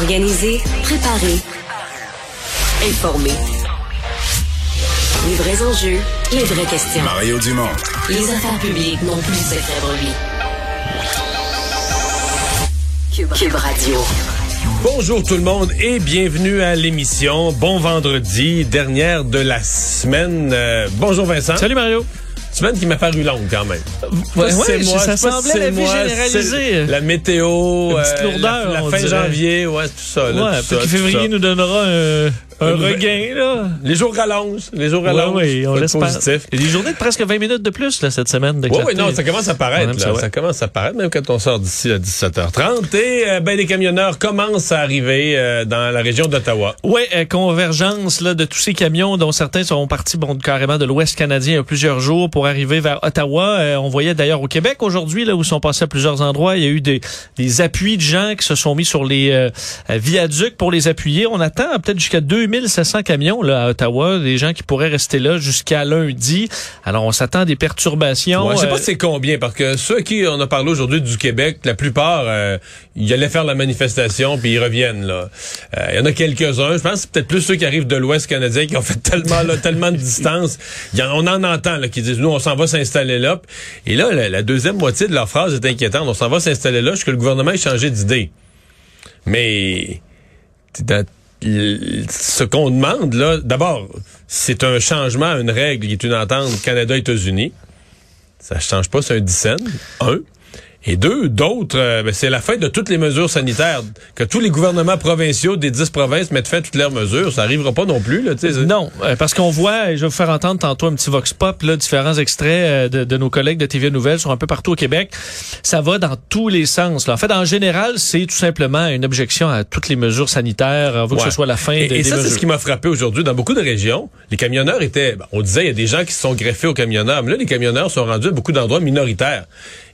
Organiser, préparer, informer. Les vrais enjeux, les vraies questions. Mario Dumont. Les affaires publiques n'ont plus de secret pour lui. Cube, Cube Radio. Bonjour tout le monde et bienvenue à l'émission. Bon vendredi, dernière de la semaine. Euh, bonjour Vincent. Salut Mario. Semaine qui m'a paru longue quand même. Ouais, c'est ouais, moi, ça semblait c'est la vie généralisée. c'est La météo, Une petite euh, lourdeur, la, la fin dirait. janvier, ouais, tout ça. Là, Ouais, peut-être que février nous donnera un, un regain, là. Les jours rallongent, les jours rallongent. ouais, on Faut être l'espère. positif. Il y a des journées de presque 20 minutes de plus, là, cette semaine. Oui, oui, non, ça commence à On paraître. là. ça, ouais. Ça commence à paraître, même quand on sort d'ici à 17h30. Et euh, ben, les camionneurs commencent à arriver euh, dans la région d'Ottawa. Ouais, euh, convergence là, de tous ces camions dont certains sont partis bon, carrément de l'Ouest canadien il y a plusieurs jours pour arriver vers Ottawa. On voyait d'ailleurs au Québec aujourd'hui, là où ils sont passés à plusieurs endroits, il y a eu des, des appuis de gens qui se sont mis sur les viaducs pour les appuyer. On attend peut-être jusqu'à 2700 camions là, à Ottawa, des gens qui pourraient rester là jusqu'à lundi. Alors on s'attend à des perturbations. Ouais, je sais euh, pas c'est combien, parce que ceux à qui on a parlé aujourd'hui du Québec, la plupart, euh, ils allaient faire la manifestation, puis ils reviennent. là. Euh, Il y en a quelques-uns. Je pense que c'est peut-être plus ceux qui arrivent de l'Ouest canadien qui ont fait tellement là, tellement de distance. Il y en- on en entend là, qui disent, nous, on s'en va s'installer là. Et là, la, la deuxième moitié de leur phrase est inquiétante. On s'en va s'installer là jusqu'à que le gouvernement ait changé d'idée. Mais dans- ce qu'on demande, là, d'abord, c'est un changement, une règle qui est une entente Canada-États-Unis. Ça change pas, c'est un dissent. Un. Et deux, d'autres, euh, ben, c'est la fin de toutes les mesures sanitaires. Que tous les gouvernements provinciaux des dix provinces mettent fin à toutes leurs mesures. Ça arrivera pas non plus, là. Non, euh, parce qu'on voit, et je vais vous faire entendre tantôt un petit vox pop, là, différents extraits euh, de, de nos collègues de TVA Nouvelles sont un peu partout au Québec. Ça va dans tous les sens. Là. En fait, en général, c'est tout simplement une objection à toutes les mesures sanitaires. On veut que ce soit la fin Et, des, et ça, c'est ce qui m'a frappé aujourd'hui. Dans beaucoup de régions, les camionneurs étaient... ben, on disait, il y a des gens qui se sont greffés aux camionneurs. Mais là, les camionneurs sont rendus à beaucoup d'endroits minoritaires.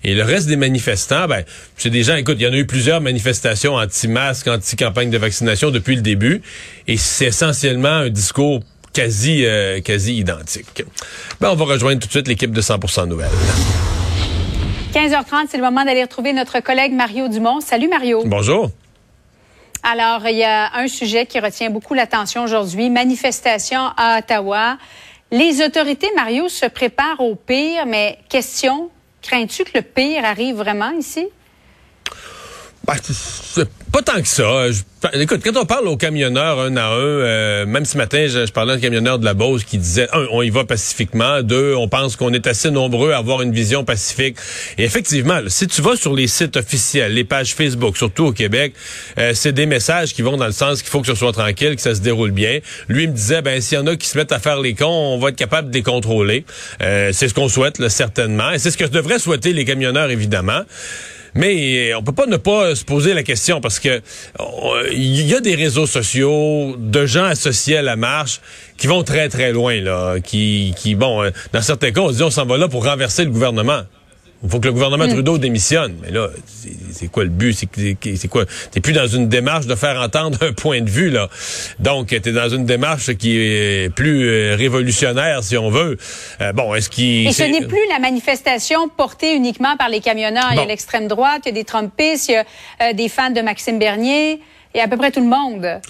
Et le reste des manifestants, ben, c'est des gens... Écoute, il y en a eu plusieurs manifestations anti-masques, anti-campagne de vaccination depuis le début. Et c'est essentiellement un discours quasi, euh, quasi identique. Ben, on va rejoindre tout de suite l'équipe de 100% Nouvelles. 15h30, c'est le moment d'aller retrouver notre collègue Mario Dumont. Salut Mario. Bonjour. Alors, il y a un sujet qui retient beaucoup l'attention aujourd'hui, manifestation à Ottawa. Les autorités, Mario, se préparent au pire, mais question, crains-tu que le pire arrive vraiment ici? Ben, c'est pas tant que ça. Je- écoute, quand on parle aux camionneurs un à un, euh, même ce matin, je, parlais à un camionneur de la Beauce qui disait, un, on y va pacifiquement, deux, on pense qu'on est assez nombreux à avoir une vision pacifique. Et effectivement, si tu vas sur les sites officiels, les pages Facebook, surtout au Québec, euh, c'est des messages qui vont dans le sens qu'il faut que ce soit tranquille, que ça se déroule bien. Lui il me disait, ben s'il y en a qui se mettent à faire les cons, on va être capable de les contrôler. Euh, c'est ce qu'on souhaite, là, certainement. Et c'est ce que devraient souhaiter les camionneurs, évidemment. Mais on peut pas ne pas se poser la question parce que euh, il y a des réseaux sociaux de gens associés à la marche qui vont très très loin là, qui qui bon euh, dans certains cas on se dit on s'en va là pour renverser le gouvernement. Il faut que le gouvernement Trudeau démissionne. Mais là, c'est- quoi le but? C'est quoi? T'es plus dans une démarche de faire entendre un point de vue, là. Donc, t'es dans une démarche qui est plus euh, révolutionnaire, si on veut. Euh, bon, est-ce qu'il... Et ce n'est plus la manifestation portée uniquement par les camionneurs. Il y a Bon. l'extrême droite, il y a des Trumpistes, il y a euh, des fans de Maxime Bernier, et à peu près tout le monde.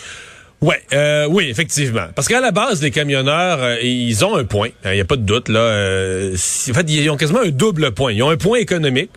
Ouais, euh, oui, effectivement. Parce qu'à la base, les camionneurs, euh, ils ont un point. Il n'y a pas de doute là. Euh, en fait, ils ont quasiment un double point. Ils ont un point économique.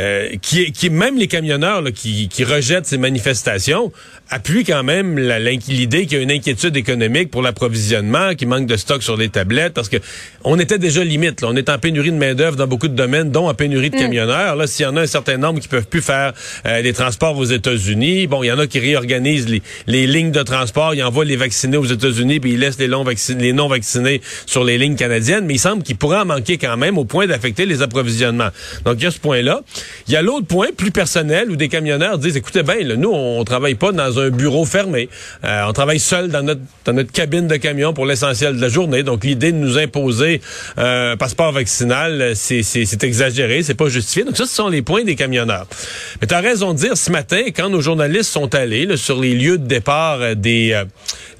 Euh, qui, qui même les camionneurs là, qui, qui rejettent ces manifestations appuient quand même l'idée qu'il y a une inquiétude économique pour l'approvisionnement, qu'il manque de stock sur les tablettes, parce que on était déjà limite. Là. On est en pénurie de main d'œuvre dans beaucoup de domaines, dont en pénurie de camionneurs. Là, s'il y en a un certain nombre qui peuvent plus faire euh, des transports aux États-Unis, bon, il y en a qui réorganisent les, les lignes de transport, ils envoient les vaccinés aux États-Unis, puis ils laissent les, longs les non vaccinés sur les lignes canadiennes. Mais il semble qu'il pourrait en manquer quand même au point d'affecter les approvisionnements. Donc il y a ce point-là. Il y a l'autre point plus personnel où des camionneurs disent écoutez bien, nous on travaille pas dans un bureau fermé. Euh, on travaille seul dans notre dans notre cabine de camion pour l'essentiel de la journée. Donc l'idée de nous imposer euh, un passeport vaccinal, euh, c'est exagéré, c'est pas justifié. Donc ça ce sont les points des camionneurs. Mais tu as raison de dire ce matin quand nos journalistes sont allés là, sur les lieux de départ euh, des euh,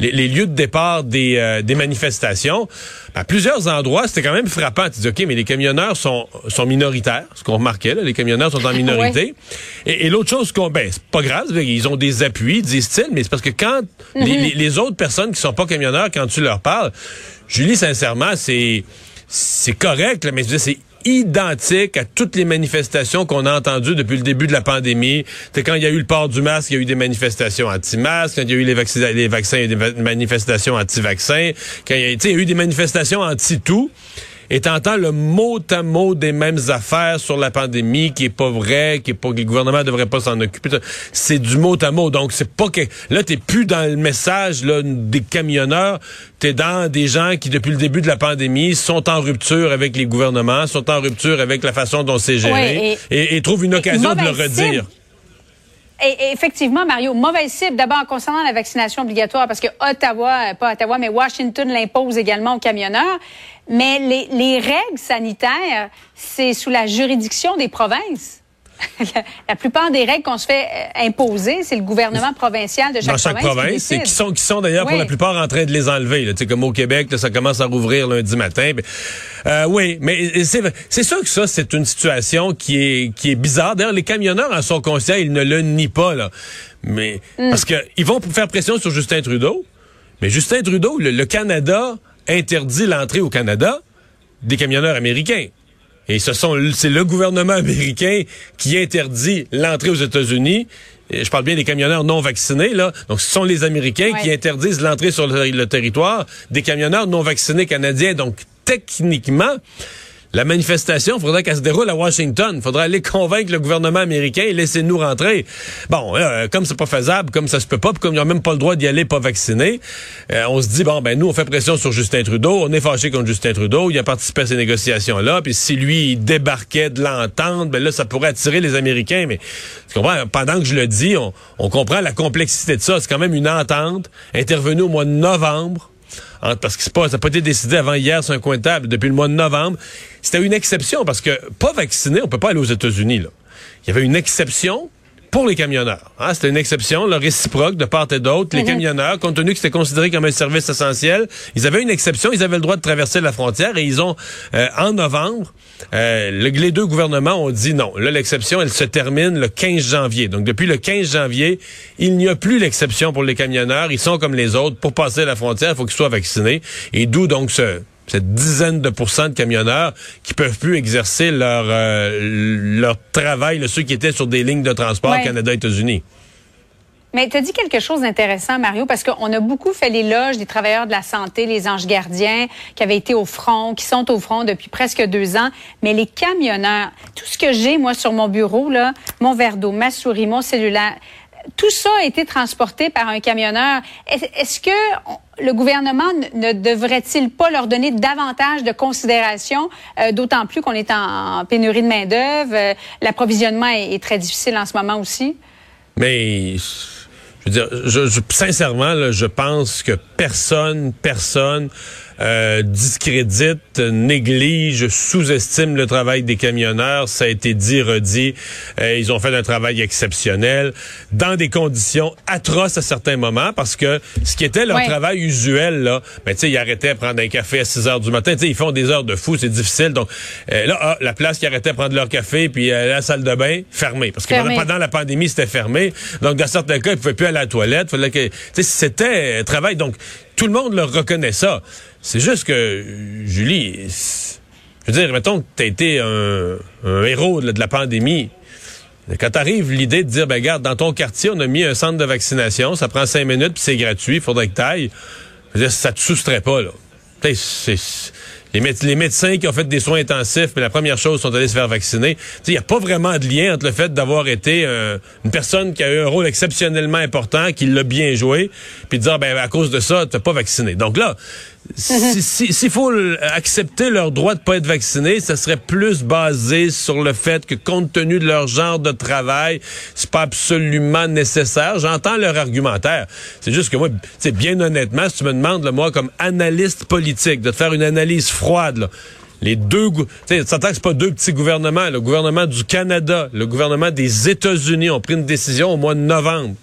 les, les lieux de départ des euh, des manifestations, à plusieurs endroits, c'était quand même frappant. Tu dis, OK, mais les camionneurs sont, sont minoritaires, ce qu'on remarquait, là, les camionneurs sont en minorité. Et, et l'autre chose qu'on, ben, c'est pas grave, ils ont des appuis, disent-ils, mais c'est parce que quand les, les- les autres personnes qui sont pas camionneurs, quand tu leur parles, Julie, sincèrement, c'est, c'est correct, là, mais je veux dire, c'est identique à toutes les manifestations qu'on a entendues depuis le début de la pandémie. C'est quand il y a eu le port du masque, il y a eu des manifestations anti-masques. Quand il y a eu les, vaccins, les vaccins, il y a eu des manifestations anti-vaccins. Quand il y a eu des manifestations anti-tout. Et t'entends le mot à mot des mêmes affaires sur la pandémie qui est pas vrai, qui est pas que le gouvernement devrait pas s'en occuper. C'est du mot à mot. Donc c'est pas que là t'es plus dans le message là, des camionneurs, t'es dans des gens qui depuis le début de la pandémie sont en rupture avec les gouvernements, sont en rupture avec la façon dont c'est géré Ouais, et, et trouvent une occasion de le redire. et effectivement, Mario, mauvaise cible d'abord concernant la vaccination obligatoire parce que Ottawa, euh, pas Ottawa, mais Washington l'impose également aux camionneurs. Mais les, les règles sanitaires, c'est sous la juridiction des provinces. la, la plupart des règles qu'on se fait euh, imposer, c'est le gouvernement provincial de chaque, dans chaque province. province, qui et décide. qui sont, qui sont d'ailleurs pour Oui. la plupart en train de les enlever. Là. Tu sais, Comme au Québec, là, ça commence à rouvrir lundi matin. Ben, euh, oui, mais c'est sûr que ça, c'est une situation qui est, qui est bizarre. D'ailleurs, les camionneurs en sont conscients, ils ne le nient pas. Là. Mais Hmm. Parce que ils vont faire pression sur Justin Trudeau. Mais Justin Trudeau, le, le Canada interdit l'entrée au Canada des camionneurs américains. Et ce sont, c'est le gouvernement américain qui interdit l'entrée aux États-Unis. Je parle bien des camionneurs non vaccinés, là. Donc, ce sont les Américains qui interdisent l'entrée sur le, le territoire des camionneurs non vaccinés canadiens. Donc, techniquement, la manifestation, il faudrait qu'elle se déroule à Washington. Il faudrait aller convaincre le gouvernement américain et laisser nous rentrer. Bon, là, comme c'est pas faisable, comme ça se peut pas, puis comme ils n'ont même pas le droit d'y aller pas vaccinés, euh, on se dit, bon, ben nous, on fait pression sur Justin Trudeau, on est fâché contre Justin Trudeau, il a participé à ces négociations-là, puis si lui, débarquait de l'entente, ben là, ça pourrait attirer les Américains, mais tu comprends, pendant que je le dis, on comprend la complexité de ça. C'est quand même une entente intervenue au mois de novembre, entre- parce que pas, ça n'a pas été décidé avant hier sur un coin table, depuis le mois de novembre. C'était une exception parce que pas vacciné, on peut pas aller aux États-Unis. Il y avait une exception pour les camionneurs. Hein, c'était une exception, le réciproque de part et d'autre. Les camionneurs, compte tenu que c'était considéré comme un service essentiel, ils avaient une exception, ils avaient le droit de traverser la frontière et ils ont, euh, en novembre, euh, le- les deux gouvernements ont dit non. Là, l'exception, elle se termine le 15 janvier. Donc, depuis le 15 janvier, il n'y a plus l'exception pour les camionneurs. Ils sont comme les autres. Pour passer la frontière, il faut qu'ils soient vaccinés. Et d'où donc ce, cette dizaine de pourcents de camionneurs qui peuvent plus exercer leur euh, leur travail, là, ceux qui étaient sur des lignes de transport Ouais. Canada-États-Unis. Mais tu as dit quelque chose d'intéressant, Mario, parce qu'on a beaucoup fait l'éloge des travailleurs de la santé, les anges gardiens, qui avaient été au front, qui sont au front depuis presque deux ans. Mais les camionneurs, tout ce que j'ai, moi, sur mon bureau, là, mon verre d'eau, ma souris, mon cellulaire, tout ça a été transporté par un camionneur. Est- Est-ce que le gouvernement ne devrait-il pas leur donner davantage de considération, euh, d'autant plus qu'on est en, pénurie de main-d'œuvre, euh, l'approvisionnement est, très difficile en ce moment aussi? Mais je veux dire, sincèrement, je pense que personne, personne euh, discrédite, néglige, sous-estime le travail des camionneurs. Ça a été dit, redit. Euh, ils ont fait un travail exceptionnel dans des conditions atroces à certains moments parce que ce qui était leur Ouais. travail usuel, là, ben, tu sais, ils arrêtaient à prendre un café à 6 heures du matin. Tu sais, ils font des heures de fou, c'est difficile. Donc, euh, là, ah, la place qui arrêtait à prendre leur café, puis euh, la salle de bain, fermée. Parce que pendant, la pandémie, c'était fermé. Donc, dans certains cas, ils pouvaient plus aller à la toilette. Fallait que, c'était euh, travail. Donc, tout le monde leur reconnaît ça. C'est juste que, Julie, je veux dire, mettons que t'as été un, héros de la pandémie. Quand t'arrives l'idée de dire, ben regarde, dans ton quartier, on a mis un centre de vaccination, ça prend cinq minutes, puis c'est gratuit, il faudrait que t'ailles. Ça te soustrait pas, là. Tu Les, méde- les médecins qui ont fait des soins intensifs, mais la première chose, sont allés se faire vacciner. Il n'y a pas vraiment de lien entre le fait d'avoir été euh, une personne qui a eu un rôle exceptionnellement important, qui l'a bien joué, puis de dire, ben, à cause de ça, tu pas vacciné. Donc là, si- si- s'il faut accepter leur droit de pas être vacciné, ça serait plus basé sur le fait que compte tenu de leur genre de travail, c'est pas absolument nécessaire. J'entends leur argumentaire. C'est juste que moi, c'est bien honnêtement, si tu me demandes, là, moi, comme analyste politique, de te faire une analyse froide, là, les deux, tu sais, que c'est pas deux petits gouvernements. Le gouvernement du Canada, le gouvernement des États-Unis ont pris une décision au mois de novembre.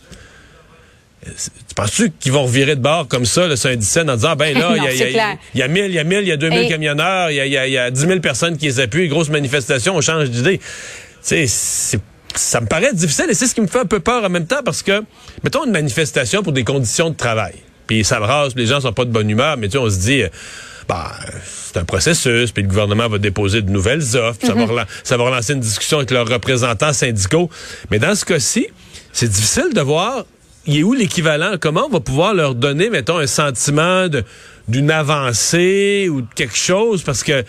Tu penses-tu qu'ils vont revirer de bord comme ça, le 17, en disant, ben là, il y a- il y, c'est a- clair. il y a 1000, il y a 1000, il y a 2000 Et- camionneurs, il y a, y a- il y a 10 000 personnes qui les appuient, grosse manifestation, on change d'idée. Tu sais, ça me paraît difficile et c'est ce qui me fait un peu peur en même temps parce que, mettons une manifestation pour des conditions de travail. Puis ça brasse, puis les gens sont pas de bonne humeur, mais tu sais, on se dit, euh, bah, c'est un processus, puis le gouvernement va déposer de nouvelles offres, puis ça, va relan- ça va relancer une discussion avec leurs représentants syndicaux. Mais dans ce cas-ci, c'est difficile de voir, il est où l'équivalent? Comment on va pouvoir leur donner, mettons, un sentiment d'une avancée ou de quelque chose? Parce que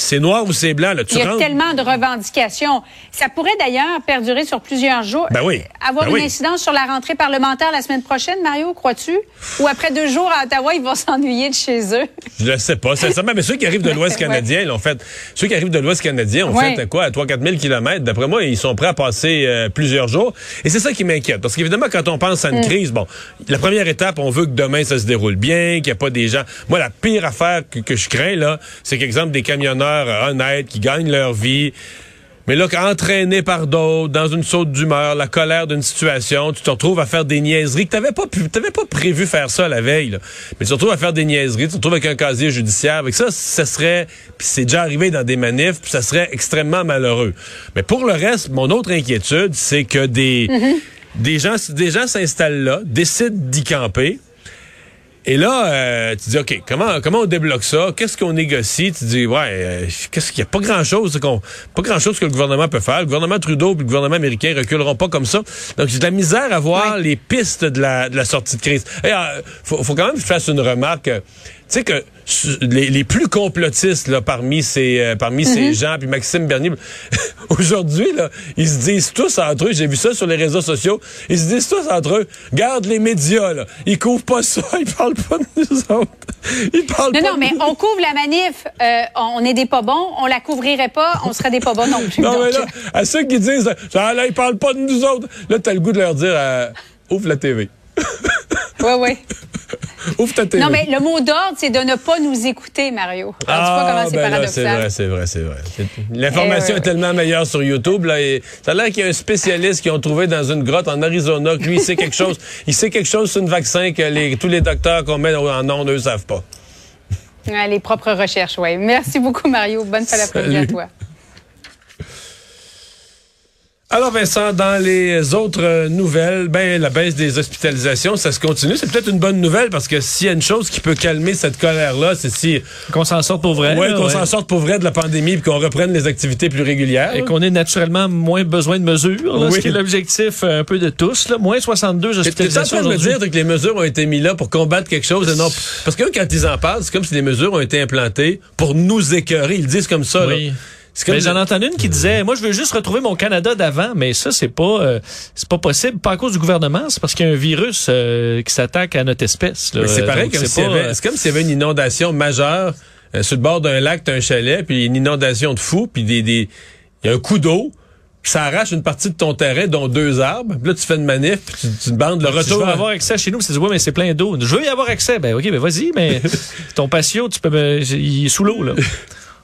c'est noir ou c'est blanc. Là. Tu Il y a rentres- tellement de revendications. Ça pourrait d'ailleurs perdurer sur plusieurs jours. Ben oui. Avoir Ben une oui. incidence sur la rentrée parlementaire la semaine prochaine, Mario, crois-tu? Ou après deux jours à Ottawa, ils vont s'ennuyer de chez eux? Je le sais pas, sincèrement, mais ceux qui arrivent de l'Ouest Ouais. canadien, ils ont fait. Ceux qui arrivent de l'Ouest canadien Ouais. fait euh, quoi, à 3-4 000 kilomètres. D'après moi, ils sont prêts à passer euh, plusieurs jours. Et c'est ça qui m'inquiète. Parce qu'évidemment, quand on pense à une crise, bon, la première étape, on veut que demain, ça se déroule bien, qu'il n'y a pas des gens. Moi, la pire affaire que, que je crains, là, c'est qu'exemple, des camionneurs honnêtes qui gagnent leur vie. Mais là, entraîné par d'autres, dans une saute d'humeur, la colère d'une situation, tu te retrouves à faire des niaiseries que t'avais pas pu, t'avais pas prévu faire ça la veille, là. Mais tu te retrouves à faire des niaiseries, tu te retrouves avec un casier judiciaire. Avec ça, ça serait, puis c'est déjà arrivé dans des manifs, puis ça serait extrêmement malheureux. Mais pour le reste, mon autre inquiétude, c'est que des, des gens, des gens s'installent là, décident d'y camper. Et là, euh, tu dis, OK, comment, comment on débloque ça? Qu'est-ce qu'on négocie? Tu dis, ouais, euh, qu'est-ce qu'il y a? Pas grand-chose qu'on, pas grand-chose que le gouvernement peut faire. Le gouvernement Trudeau et le gouvernement américain reculeront pas comme ça. Donc, j'ai de la misère à voir les pistes de la, de la sortie de crise. Et, euh, faut, faut quand même que je fasse une remarque. Tu sais que les, les plus complotistes là, parmi ces euh, parmi ces gens, puis Maxime Bernier, aujourd'hui là, ils se disent tous entre eux. J'ai vu ça sur les réseaux sociaux. Ils se disent tous entre eux. Garde les médias là, ils couvrent pas ça, ils parlent pas de nous autres. Ils parlent Non, pas non, de mais nous. on couvre la manif. euh, on est des pas bons. On la couvrirait pas. On serait des pas bons non plus. Non, Donc, mais là, à ceux qui disent, ah, là, ils parlent pas de nous autres, là, t'as le goût de leur dire, euh, ouvre la TV. ouais, ouais. Ouvre ta TV. Non, mais le mot d'ordre, c'est de ne pas nous écouter, Mario. Alors, tu vois comment c'est ben c'est vrai, c'est vrai, c'est vrai. L'information Eh est tellement meilleure sur YouTube. Là, et ça a l'air qu'il y a un spécialiste qui ont trouvé dans une grotte en Arizona que lui, il sait quelque chose. Il sait quelque chose sur un vaccin que les, tous les docteurs qu'on met en ondes, eux, savent pas. Ouais, les propres recherches, oui. Merci beaucoup, Mario. Bonne fin d'après-midi à toi. Alors Vincent, dans les autres nouvelles, ben la baisse des hospitalisations, ça se continue. C'est peut-être une bonne nouvelle parce que s'il y a une chose qui peut calmer cette colère-là, c'est si Qu'on s'en sorte pour vrai. qu'on ouais. s'en sorte pour vrai de la pandémie et qu'on reprenne les activités plus régulières. Et qu'on ait naturellement moins besoin de mesures, là, Oui. ce qui est l'objectif euh, un peu de tous. Là. Moins 62 T'es en hospitalisations train de me dire que les mesures ont été mises là pour combattre quelque chose et non parce que quand ils en parlent, c'est comme si les mesures ont été implantées pour nous écœurer. Ils disent comme ça. là. Oui. Mais j'en entends une qui disait, moi je veux juste retrouver mon Canada d'avant, mais ça c'est pas euh, c'est pas possible, pas à cause du gouvernement, c'est parce qu'il y a un virus euh, qui s'attaque à notre espèce. là. Mais c'est pareil Donc, comme c'est s'il y euh, c'est y avait une inondation majeure euh, sur le bord d'un lac, t'as un chalet, puis une inondation de fou, puis des des il y a un coup d'eau. ça arrache une partie de ton terrain, dont deux arbres. Puis là, tu fais une manif, puis tu, tu bandes le Si je retour. veux avoir accès chez nous, dis, ouais, mais c'est plein d'eau. Je veux y avoir accès. Ben, OK, ben, vas-y, mais ton patio, tu peux, me- il est sous l'eau, là.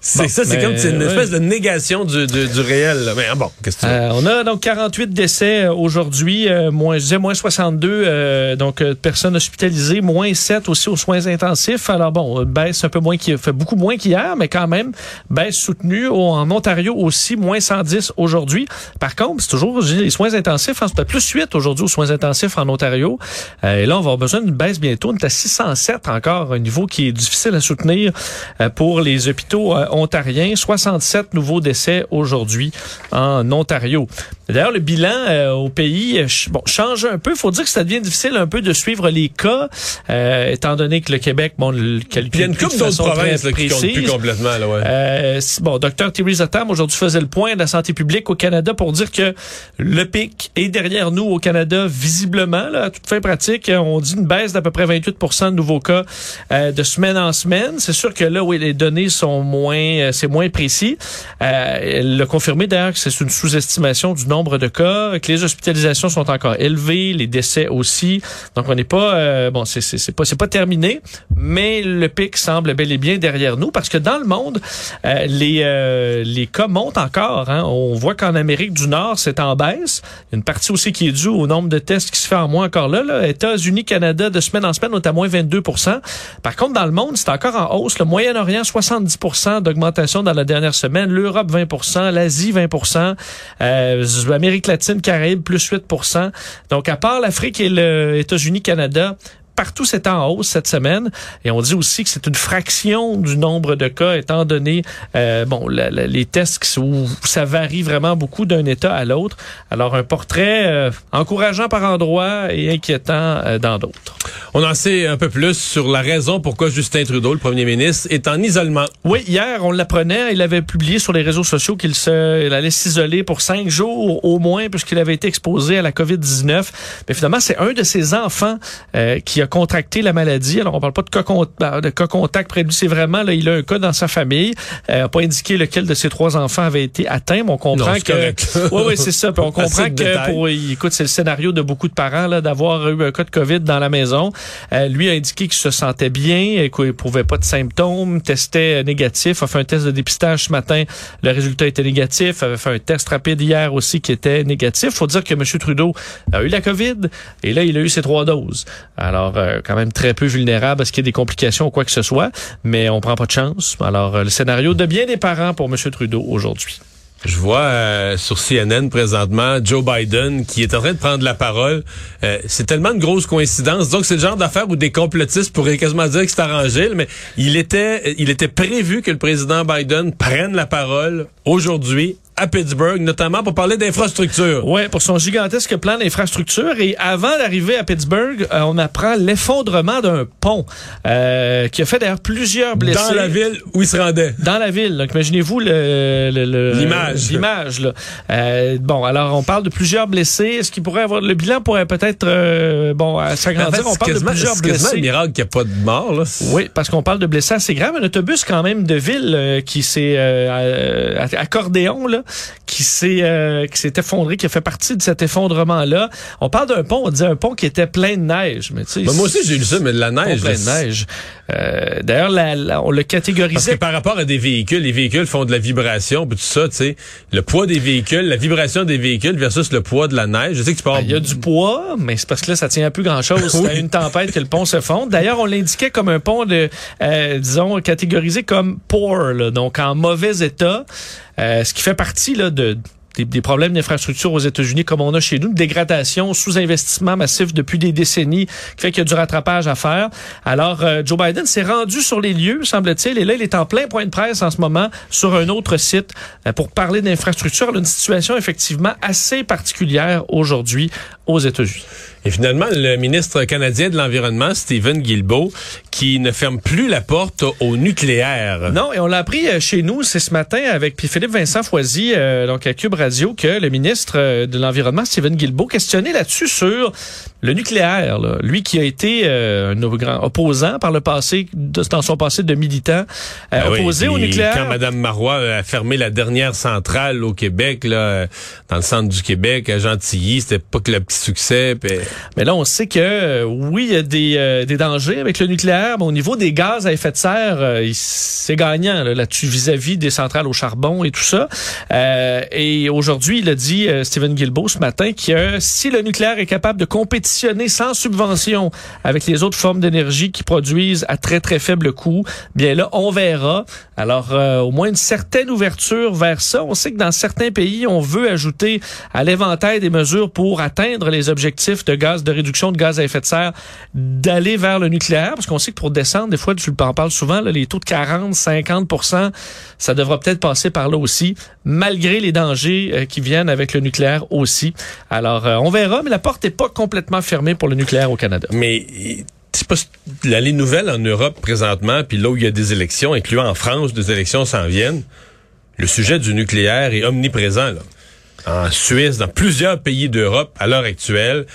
C'est Bon, ça, c'est comme une ouais. espèce de négation du, du, du réel. là. Mais ah bon, qu'est-ce que tu veux? Euh, on a donc 48 décès euh, aujourd'hui, euh, moins, je disais moins 62, euh, donc euh, personnes hospitalisées, moins 7 aussi aux soins intensifs. Alors bon, euh, baisse un peu moins, qui fait beaucoup moins qu'hier, mais quand même baisse soutenue. Au- En Ontario aussi, moins 110 aujourd'hui. Par contre, c'est toujours les soins intensifs, hein, c'est plus 8 aujourd'hui aux soins intensifs en Ontario. Euh, et là, on va avoir besoin d'une baisse bientôt. On est à 607 encore, un niveau qui est difficile à soutenir euh, pour les hôpitaux euh, ontariens. 67 nouveaux décès aujourd'hui en Ontario. D'ailleurs, le bilan euh, au pays euh, bon, change un peu. faut dire que ça devient difficile un peu de suivre les cas, euh, étant donné que le Québec, bon, le calcule il y a une couple d'autres provinces là, qui comptent plus complètement. Là, ouais. Euh, bon, Dr. Theresa Tam aujourd'hui faisait le point de la santé publique au Canada pour dire que le pic est derrière nous au Canada visiblement. Là, à toute fin pratique, on dit une baisse d'à peu près 28% de nouveaux cas euh, de semaine en semaine. C'est sûr que là, oui, les données sont moins, euh, c'est moins précis. Euh, elle a confirmé d'ailleurs que c'est une sous-estimation du nombre de cas, que les hospitalisations sont encore élevées, les décès aussi. Donc on n'est pas, euh, bon, c'est c'est pas c'est pas terminé, mais le pic semble bel et bien derrière nous parce que dans le monde, euh, les euh, les cas montent encore. Hein. On voit qu'en Amérique du Nord, c'est en baisse. Une partie aussi qui est due au nombre de tests qui se fait en moins encore là. là. États-Unis, Canada, de semaine en semaine, on est à moins 22 Par contre, dans le monde, c'est encore en hausse. Le Moyen-Orient, 70 d'augmentation dans la dernière semaine. L'Europe, 20% L'Asie, 20% euh, Amérique latine, Caraïbes, plus 8% Donc, à part l'Afrique et les États-Unis, Canada, partout c'est en hausse cette semaine et on dit aussi que c'est une fraction du nombre de cas étant donné euh, bon la- la- les tests qui- où ça varie vraiment beaucoup d'un état à l'autre alors un portrait euh, encourageant par endroits et inquiétant euh, dans d'autres On en sait un peu plus sur la raison pourquoi Justin Trudeau, le premier ministre, est en isolement. Oui, hier, on l'apprenait. Il avait publié sur les réseaux sociaux qu'il se, il allait s'isoler pour cinq jours au moins, puisqu'il avait été exposé à la COVID-19. Mais finalement, c'est un de ses enfants euh, qui a contracté la maladie. Alors, on parle pas de cas, con- bah, de cas contact près de lui. C'est vraiment, là, il a un cas dans sa famille. Euh, a pas indiqué lequel de ses trois enfants avait été atteint, mais on comprend Non, que... Oui, oui, c'est ça. Puis on comprend que pour, écoute, c'est le scénario de beaucoup de parents, là, d'avoir eu un cas de COVID dans la maison. Euh, lui a indiqué qu'il se sentait bien, qu'il n'éprouvait pas de symptômes, testait négatif, a fait un test de dépistage ce matin, le résultat était négatif, avait fait un test rapide hier aussi qui était négatif. Faut dire que M. Trudeau a eu la COVID et là, il a eu ses trois doses. Alors, euh, quand même très peu vulnérable à ce qu'il y ait des complications ou quoi que ce soit, mais on prend pas de chance. Alors, euh, le scénario de bien des parents pour M. Trudeau aujourd'hui. Je vois euh, sur CNN présentement Joe Biden qui est en train de prendre la parole. C'est tellement une grosse coïncidence. Donc c'est le genre d'affaire où des complotistes pourraient quasiment dire que c'est arrangé, mais il était, il était prévu que le président Biden prenne la parole aujourd'hui à Pittsburgh, notamment pour parler d'infrastructure. Ouais, pour son gigantesque plan d'infrastructure. Et avant d'arriver à Pittsburgh, euh, on apprend l'effondrement d'un pont euh, qui a fait d'ailleurs plusieurs blessés. Dans la ville où il se rendait. Dans la ville. Donc, imaginez-vous le, le- le- L'image. L'image, là. Euh, bon, alors, on parle de plusieurs blessés. Est-ce qu'il pourrait avoir... Le bilan pourrait peut-être, euh, bon, s'agrandir. on c'est parle de plusieurs c'est quasiment un blessés. miracle qu'il n'y a pas de mort. Là. Oui, parce qu'on parle de blessés assez graves. Un autobus quand même de ville euh, qui s'est euh, accordéon là, qui s'est euh, qui s'est effondré, qui a fait partie de cet effondrement là. On parle d'un pont, on dit un pont qui était plein de neige, mais tu sais. Ben, moi aussi j'ai lu ça, mais de la neige. plein de neige. Euh, D'ailleurs, la- la- on le Parce que catégorisait. par rapport à des véhicules, les véhicules font de la vibration, puis tout ça, tu sais, le poids des véhicules, la vibration des véhicules versus le poids de la neige. Je sais que tu avoir... Ben, Il y a du poids, mais c'est parce que là, ça tient à plus grand-chose. C'est Oui. à une tempête que le pont se fonde. D'ailleurs, on l'indiquait comme un pont de, euh, disons, catégorisé comme poor, là, donc en mauvais état, euh, ce qui fait partie là, de des, des problèmes d'infrastructure aux États-Unis comme on a chez nous, une dégradation, sous-investissement massif depuis des décennies qui fait qu'il y a du rattrapage à faire. Alors, euh, Joe Biden s'est rendu sur les lieux, semble-t-il, et là, il est en plein point de presse en ce moment sur un autre site euh, pour parler d'infrastructure. Une situation effectivement assez particulière aujourd'hui aux États-Unis. Et finalement, le ministre canadien de l'Environnement, Stephen Guilbeault, qui ne ferme plus la porte au nucléaire. Non, et on l'a appris euh, chez nous, c'est ce matin avec Philippe Vincent Foisy, euh, donc à Cube Radio, que le ministre euh, de l'Environnement, Stephen Guilbeault, questionnait là-dessus sur le nucléaire, là, lui qui a été euh, un grand opposant par le passé, de, dans son passé de militant, euh, Ben oui, opposé au nucléaire. Quand Mme Marois a fermé la dernière centrale au Québec, là, euh, dans le centre du Québec, à Gentilly, c'était pas que le petit succès. puis- Mais là, on sait que euh, oui, il y a des, euh, des dangers avec le nucléaire, mais au niveau des gaz à effet de serre, euh, c'est gagnant là, là-dessus vis-à-vis des centrales au charbon et tout ça. Euh, et aujourd'hui, il a dit euh, Stephen Guilbeault ce matin que si le nucléaire est capable de compétitionner sans subvention avec les autres formes d'énergie qui produisent à très très faible coût, bien là, on verra. Alors, euh, au moins une certaine ouverture vers ça. On sait que dans certains pays, on veut ajouter à l'éventail des mesures pour atteindre les objectifs de gaz, de réduction de gaz à effet de serre, d'aller vers le nucléaire, parce qu'on sait que pour descendre, des fois, tu en parles souvent, les taux de 40, 50% ça devra peut-être passer par là aussi, malgré les dangers euh, qui viennent avec le nucléaire aussi. Alors, euh, on verra, mais la porte n'est pas complètement fermée pour le nucléaire au Canada. Mais c'est pas en Europe présentement, puis là où il y a des élections, incluant en France, des élections s'en viennent. Le sujet du nucléaire est omniprésent. Là. En Suisse, dans plusieurs pays d'Europe à l'heure actuelle,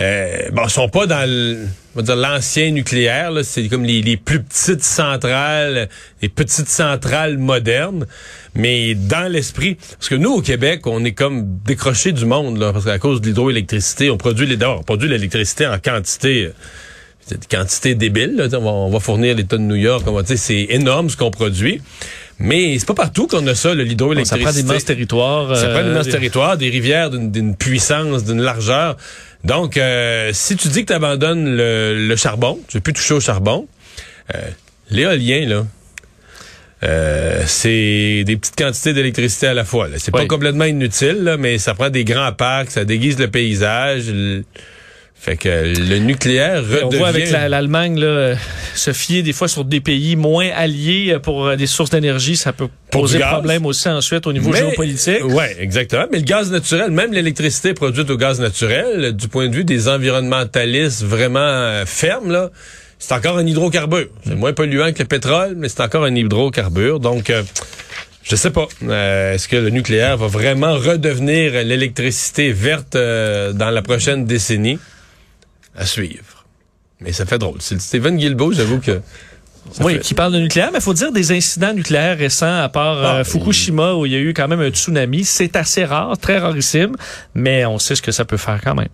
euh, bon, sont pas dans le, l'ancien nucléaire. C'est comme les, plus petites centrales, les petites centrales modernes, mais dans l'esprit. Parce que nous au Québec, on est comme décroché du monde là, parce qu'à cause de l'hydroélectricité, on produit les, on produit l'électricité en quantité. euh, quantités débiles. Là. On, va, on va fournir l'État de New York. On va c'est énorme ce qu'on produit. Mais c'est pas partout qu'on a ça, le Ça l'hydroélectricité. prend d'immenses territoires. Ça prend euh, d'immenses des- territoires, des rivières d'une- puissance, d'une largeur. Donc, euh, si tu dis que tu abandonnes le, le charbon, tu veux plus toucher au charbon, euh, l'éolien, là, euh, c'est des petites quantités d'électricité à la fois. C'est Oui. pas complètement inutile, là, mais ça prend des grands parcs, ça déguise le paysage. Fait que le nucléaire redevient... On voit avec la- l'Allemagne se fier des fois sur des pays moins alliés euh, pour euh, des sources d'énergie, ça peut Pour poser problème aussi ensuite au niveau Mais- géopolitique. Ouais, exactement. Mais le gaz naturel, même l'électricité produite au gaz naturel, du point de vue des environnementalistes vraiment euh, fermes, là, c'est encore un hydrocarbure. C'est moins polluant que le pétrole, mais c'est encore un hydrocarbure. Donc, euh, je sais pas. Euh, Est-ce que le nucléaire va vraiment redevenir l'électricité verte euh, dans la prochaine décennie? À suivre. Mais ça fait drôle. C'est Stephen Guilbeault, j'avoue que... ça Oui, fait- qui parle de nucléaire, mais il faut dire des incidents nucléaires récents, à part euh, Ah, Fukushima, où il y a eu quand même un tsunami. C'est assez rare, très rarissime, mais on sait ce que ça peut faire quand même.